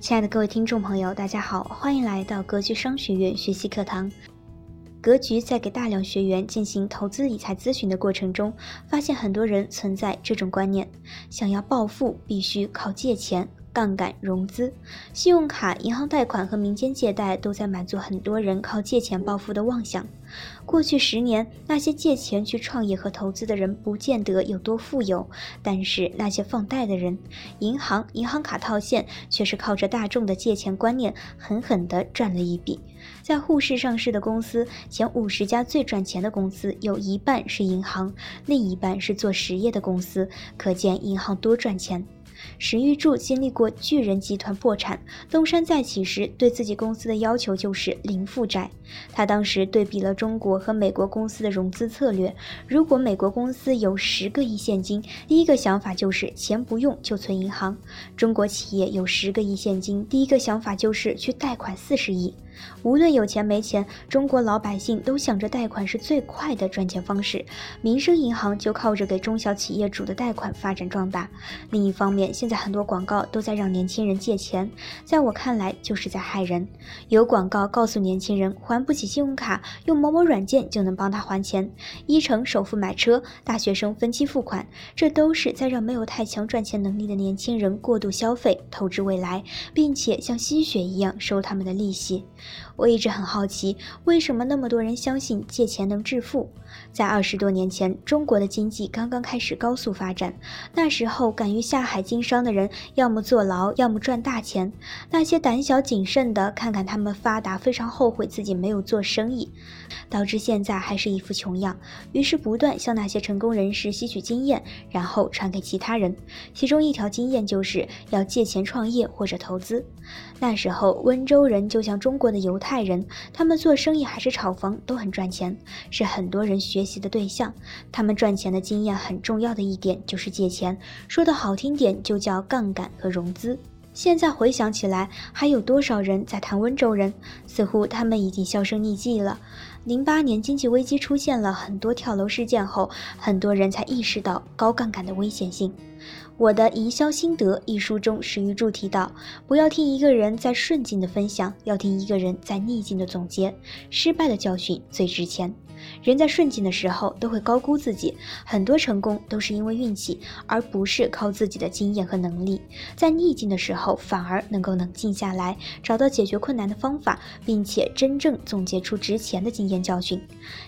亲爱的各位听众朋友，大家好，欢迎来到格局商学院学习课堂。格局在给大量学员进行投资理财咨询的过程中，发现很多人存在这种观念：想要暴富，必须靠借钱。杠杆融资、信用卡、银行贷款和民间借贷都在满足很多人靠借钱暴富的妄想。过去十年，那些借钱去创业和投资的人不见得有多富有，但是那些放贷的人，银行、银行卡套现却是靠着大众的借钱观念狠狠地赚了一笔。在沪市上市的公司，前五十家最赚钱的公司有一半是银行，另一半是做实业的公司，可见银行多赚钱。史玉柱经历过巨人集团破产，东山再起时，对自己公司的要求就是零负债。他当时对比了中国和美国公司的融资策略。如果美国公司有十个亿现金，第一个想法就是钱不用就存银行；中国企业有十个亿现金，第一个想法就是去贷款四十亿。无论有钱没钱，中国老百姓都想着贷款是最快的赚钱方式。民生银行就靠着给中小企业主的贷款发展壮大。另一方面，现在很多广告都在让年轻人借钱，在我看来就是在害人。有广告告诉年轻人还不起信用卡，用某某软件就能帮他还钱，一成首付买车，大学生分期付款，这都是在让没有太强赚钱能力的年轻人过度消费、透支未来，并且像吸血一样收他们的利息。我一直很好奇，为什么那么多人相信借钱能致富？在二十多年前，中国的经济刚刚开始高速发展，那时候敢于下海经商的人，要么坐牢，要么赚大钱。那些胆小谨慎的，看看他们发达，非常后悔自己没有做生意，导致现在还是一副穷样。于是不断向那些成功人士吸取经验，然后传给其他人。其中一条经验就是要借钱创业或者投资。那时候温州人就像中国的犹太人，他们做生意还是炒房都很赚钱，是很多人学习的对象。他们赚钱的经验很重要的一点就是借钱，说的好听点就叫杠杆和融资。现在回想起来，还有多少人在谈温州人？似乎他们已经销声匿迹了。零八年经济危机出现了很多跳楼事件后，很多人才意识到高杠杆的危险性。我的营销心得一书中，史玉柱提到，不要听一个人在顺境的分享，要听一个人在逆境的总结。失败的教训最值钱。人在顺境的时候都会高估自己，很多成功都是因为运气，而不是靠自己的经验和能力。在逆境的时候，反而能够冷静下来，找到解决困难的方法，并且真正总结出值钱的经验教训。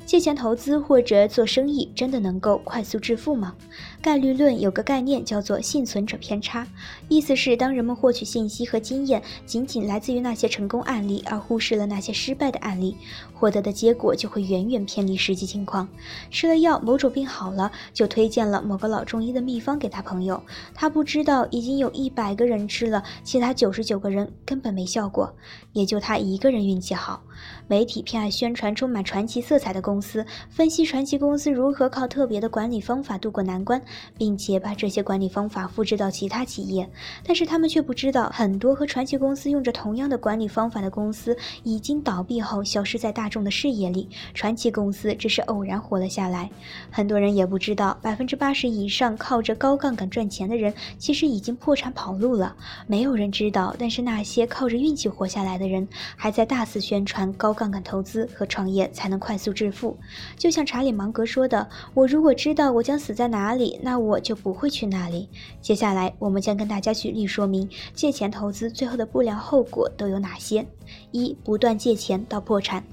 借钱投资或者做生意，真的能够快速致富吗？概率论有个概念叫做幸存者偏差，意思是当人们获取信息和经验仅仅来自于那些成功案例，而忽视了那些失败的案例，获得的结果就会远远偏你实际情况。吃了药，某种病好了，就推荐了某个老中医的秘方给他朋友，他不知道已经有一百个人吃了，其他九十九个人根本没效果，也就他一个人运气好。媒体偏爱宣传充满传奇色彩的公司，分析传奇公司如何靠特别的管理方法渡过难关，并且把这些管理方法复制到其他企业。但是他们却不知道，很多和传奇公司用着同样的管理方法的公司，已经倒闭后消失在大众的视野里。传奇公公司只是偶然活了下来。很多人也不知道，百分之八十以上靠着高杠杆赚钱的人，其实已经破产跑路了。没有人知道，但是那些靠着运气活下来的人，还在大肆宣传。高杠杆投资和创业才能快速致富，就像查理芒格说的：“我如果知道我将死在哪里，那我就不会去那里。”接下来，我们将跟大家举例说明借钱投资最后的不良后果都有哪些。一、不断借钱到破产。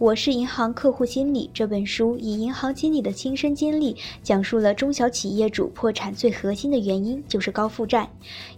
我是银行客户经理这本书以银行经理的亲身经历，讲述了中小企业主破产最核心的原因就是高负债。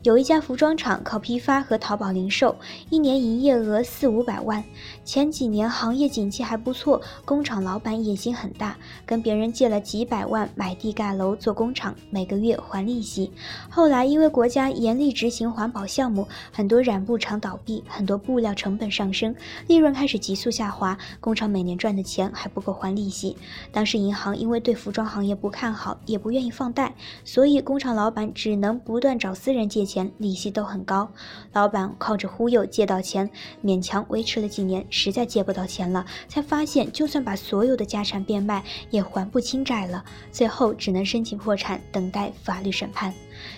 有一家服装厂靠批发和淘宝零售，一年营业额四五百万。前几年行业景气还不错，工厂老板野心很大，跟别人借了几百万买地盖楼做工厂，每个月还利息。后来因为国家严厉执行环保项目，很多染布厂倒闭，很多布料成本上升，利润开始急速下滑。工工厂每年赚的钱还不够还利息。当时银行因为对服装行业不看好，也不愿意放贷，所以工厂老板只能不断找私人借钱，利息都很高。老板靠着忽悠借到钱，勉强维持了几年，实在借不到钱了，才发现就算把所有的家产变卖，也还不清债了，最后只能申请破产，等待法律审判。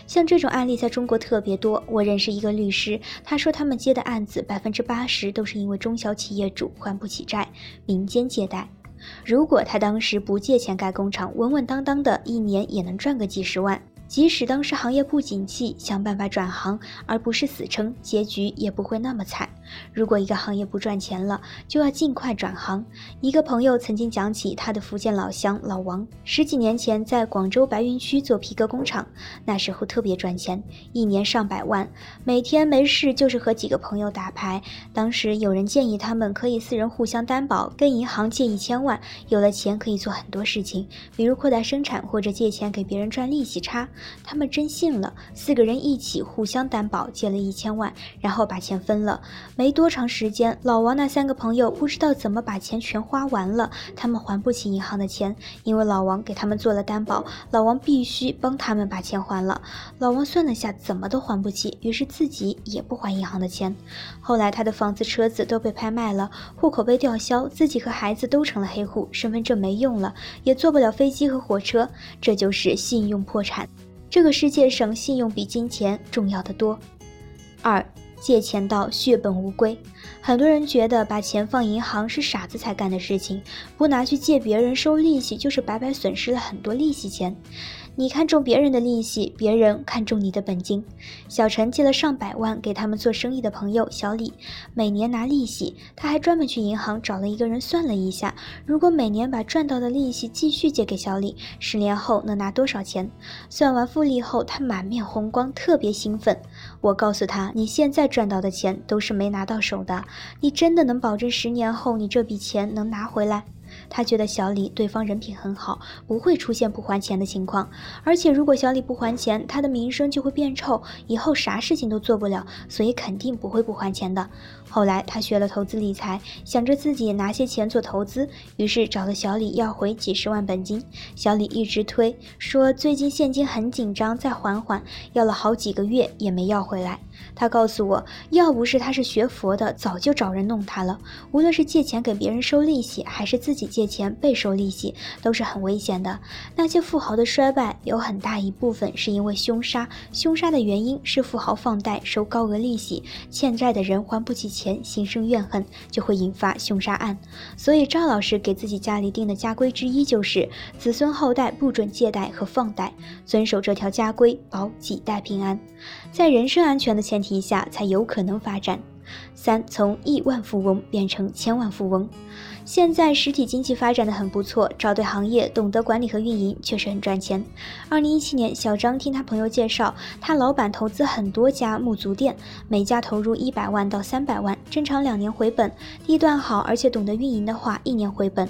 像这种案例在中国特别多。我认识一个律师，他说他们接的案子百分之八十都是因为中小企业主还不起债，民间借贷。如果他当时不借钱盖工厂，稳稳当当的，一年也能赚个几十万。即使当时行业不景气，想办法转行，而不是死撑，结局也不会那么惨。如果一个行业不赚钱了，就要尽快转行。一个朋友曾经讲起他的福建老乡老王，十几年前在广州白云区做皮革工厂，那时候特别赚钱，一年上百万，每天没事就是和几个朋友打牌。当时有人建议他们可以四人互相担保，跟银行借一千万，有了钱可以做很多事情，比如扩大生产或者借钱给别人赚利息差。他们真信了，四个人一起互相担保借了一千万，然后把钱分了。没多长时间，老王那三个朋友不知道怎么把钱全花完了，他们还不起银行的钱，因为老王给他们做了担保，老王必须帮他们把钱还了。老王算了下，怎么都还不起，于是自己也不还银行的钱。后来他的房子、车子都被拍卖了，户口被吊销，自己和孩子都成了黑户，身份证没用了，也坐不了飞机和火车，这就是信用破产。这个世界上，信用比金钱重要的多。二，借钱到血本无归。很多人觉得把钱放银行是傻子才干的事情，不拿去借别人收利息，就是白白损失了很多利息钱。你看中别人的利息，别人看中你的本金。小陈借了上百万给他们做生意的朋友小李，每年拿利息。他还专门去银行找了一个人算了一下，如果每年把赚到的利息继续借给小李，十年后能拿多少钱？算完复利后，他满面红光，特别兴奋。我告诉他，你现在赚到的钱都是没拿到手的，你真的能保证十年后你这笔钱能拿回来？他觉得小李对方人品很好，不会出现不还钱的情况。而且如果小李不还钱，他的名声就会变臭，以后啥事情都做不了，所以肯定不会不还钱的。后来他学了投资理财，想着自己拿些钱做投资，于是找了小李要回几十万本金。小李一直推，说最近现金很紧张，再缓缓。要了好几个月也没要回来。他告诉我，要不是他是学佛的，早就找人弄他了。无论是借钱给别人收利息，还是自己借钱被收利息，都是很危险的。那些富豪的衰败，有很大一部分是因为凶杀。凶杀的原因是富豪放贷收高额利息，欠债的人还不起钱。前心生怨恨，就会引发凶杀案。所以赵老师给自己家里定的家规之一就是：子孙后代不准借贷和放贷，遵守这条家规，保几代平安。在人身安全的前提下，才有可能发展。三，从亿万富翁变成千万富翁。现在实体经济发展的很不错，找对行业，懂得管理和运营，确实很赚钱。二零一七年，小张听他朋友介绍，他老板投资很多家木足店，每家投入一百万到三百万，正常两年回本。地段好而且懂得运营的话，一年回本。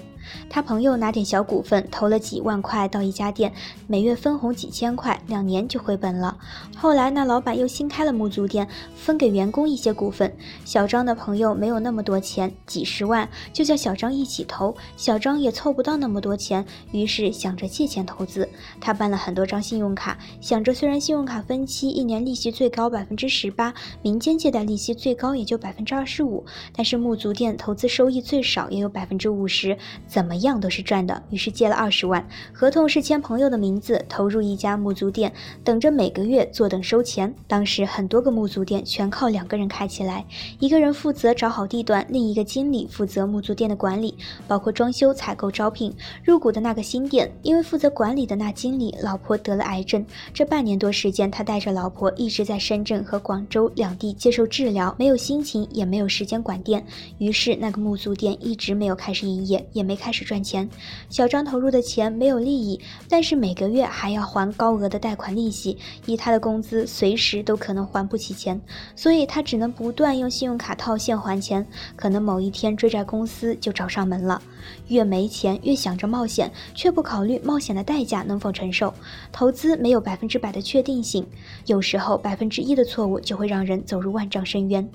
他朋友拿点小股份，投了几万块到一家店，每月分红几千块，两年就回本了。后来那老板又新开了木足店，分给员工一些股份。小张的朋友没有那么多钱，几十万，就叫小张一起投。小张也凑不到那么多钱，于是想着借钱投资。他办了很多张信用卡，想着虽然信用卡分期一年利息最高百分之十八，民间借贷利息最高也就百分之二十五，但是木足店投资收益最少也有百分之五十。怎么样都是赚的，于是借了二十万，合同是签朋友的名字，投入一家木足店，等着每个月坐等收钱。当时很多个木足店全靠两个人开起来，一个人负责找好地段，另一个经理负责木足店的管理，包括装修、采购、招聘。入股的那个新店，因为负责管理的那经理老婆得了癌症，这半年多时间，他带着老婆一直在深圳和广州两地接受治疗，没有心情，也没有时间管店，于是那个木足店一直没有开始营业，也没。开始赚钱，小张投入的钱没有利益，但是每个月还要还高额的贷款利息，以他的工资随时都可能还不起钱，所以他只能不断用信用卡。套现还钱，可能某一天追债公司就找上门了。越没钱越想着冒险，却不考虑冒险的代价能否承受。投资没有百分之百的确定性，有时候百分之一的错误就会让人走入万丈深渊。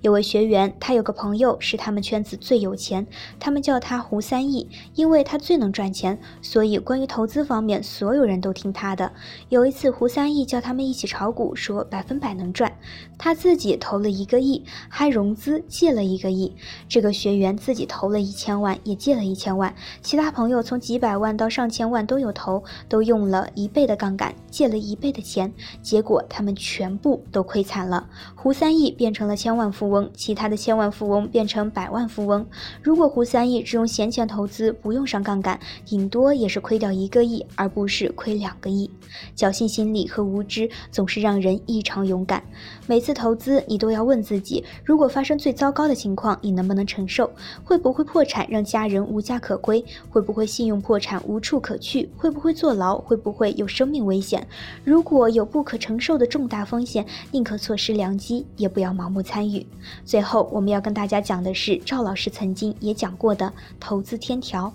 有位学员，他有个朋友是他们圈子最有钱，他们叫他胡三亿，因为他最能赚钱，所以关于投资方面，所有人都听他的。有一次，胡三亿叫他们一起炒股，说百分百能赚。他自己投了一个亿，还融资借了一个亿。这个学员自己投了一千万，也借了一千万。其他朋友从几百万到上千万都有投，都用了一倍的杠杆，借了一倍的钱，结果他们全部都亏惨了。胡三亿变成了千万富翁，其他的千万富翁变成百万富翁。如果胡三亿只用闲钱投投资，不用上杠杆，顶多也是亏掉一个亿，而不是亏两个亿。侥幸心理和无知总是让人异常勇敢。每次投资，你都要问自己：如果发生最糟糕的情况，你能不能承受？会不会破产，让家人无家可归？会不会信用破产，无处可去？会不会坐牢？会不会有生命危险？如果有不可承受的重大风险，宁可错失良机，也不要盲目参与。最后，我们要跟大家讲的是赵老师曾经也讲过的投资天天条。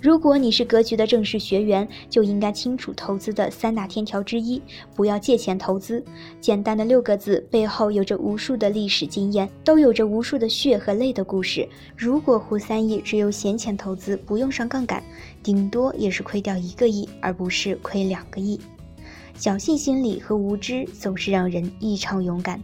如果你是格局的正式学员，就应该清楚投资的三大天条之一：不要借钱投资。简单的六个字，背后有着无数的历史经验，都有着无数的血和泪的故事。如果胡三亿只有闲钱投资，不用上杠杆，顶多也是亏掉一个亿，而不是亏两个亿。侥幸心理和无知总是让人异常勇敢。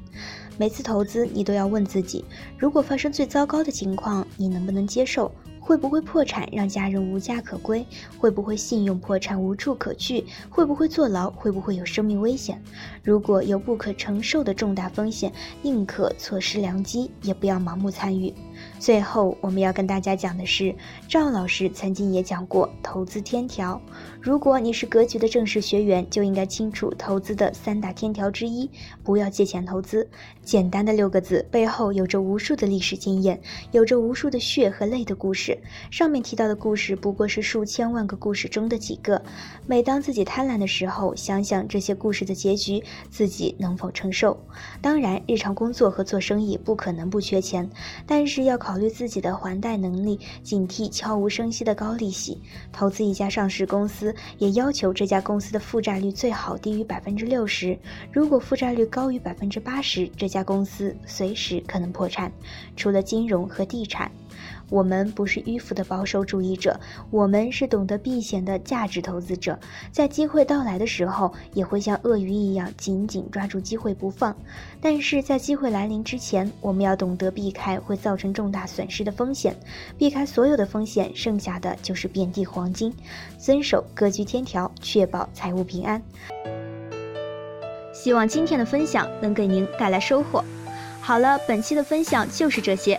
每次投资，你都要问自己：如果发生最糟糕的情况，你能不能接受？会不会破产，让家人无家可归？会不会信用破产，无处可去？会不会坐牢？会不会有生命危险？如果有不可承受的重大风险，宁可错失良机，也不要盲目参与。最后，我们要跟大家讲的是，赵老师曾经也讲过投资天条。如果你是格局的正式学员，就应该清楚投资的三大天条之一：不要借钱投资。简单的六个字，背后有着无数的历史经验，有着无数的血和泪的故事。上面提到的故事不过是数千万个故事中的几个。每当自己贪婪的时候，想想这些故事的结局，自己能否承受？当然，日常工作和做生意不可能不缺钱，但是要。考虑自己的还贷能力，警惕悄无声息的高利息。投资一家上市公司，也要求这家公司的负债率最好低于百分之六十。如果负债率高于百分之八十，这家公司随时可能破产。除了金融和地产。我们不是迂腐的保守主义者，我们是懂得避险的价值投资者。在机会到来的时候，也会像鳄鱼一样紧紧抓住机会不放。但是在机会来临之前，我们要懂得避开会造成重大损失的风险，避开所有的风险，剩下的就是遍地黄金。遵守格局天条，确保财务平安。希望今天的分享能给您带来收获。好了，本期的分享就是这些。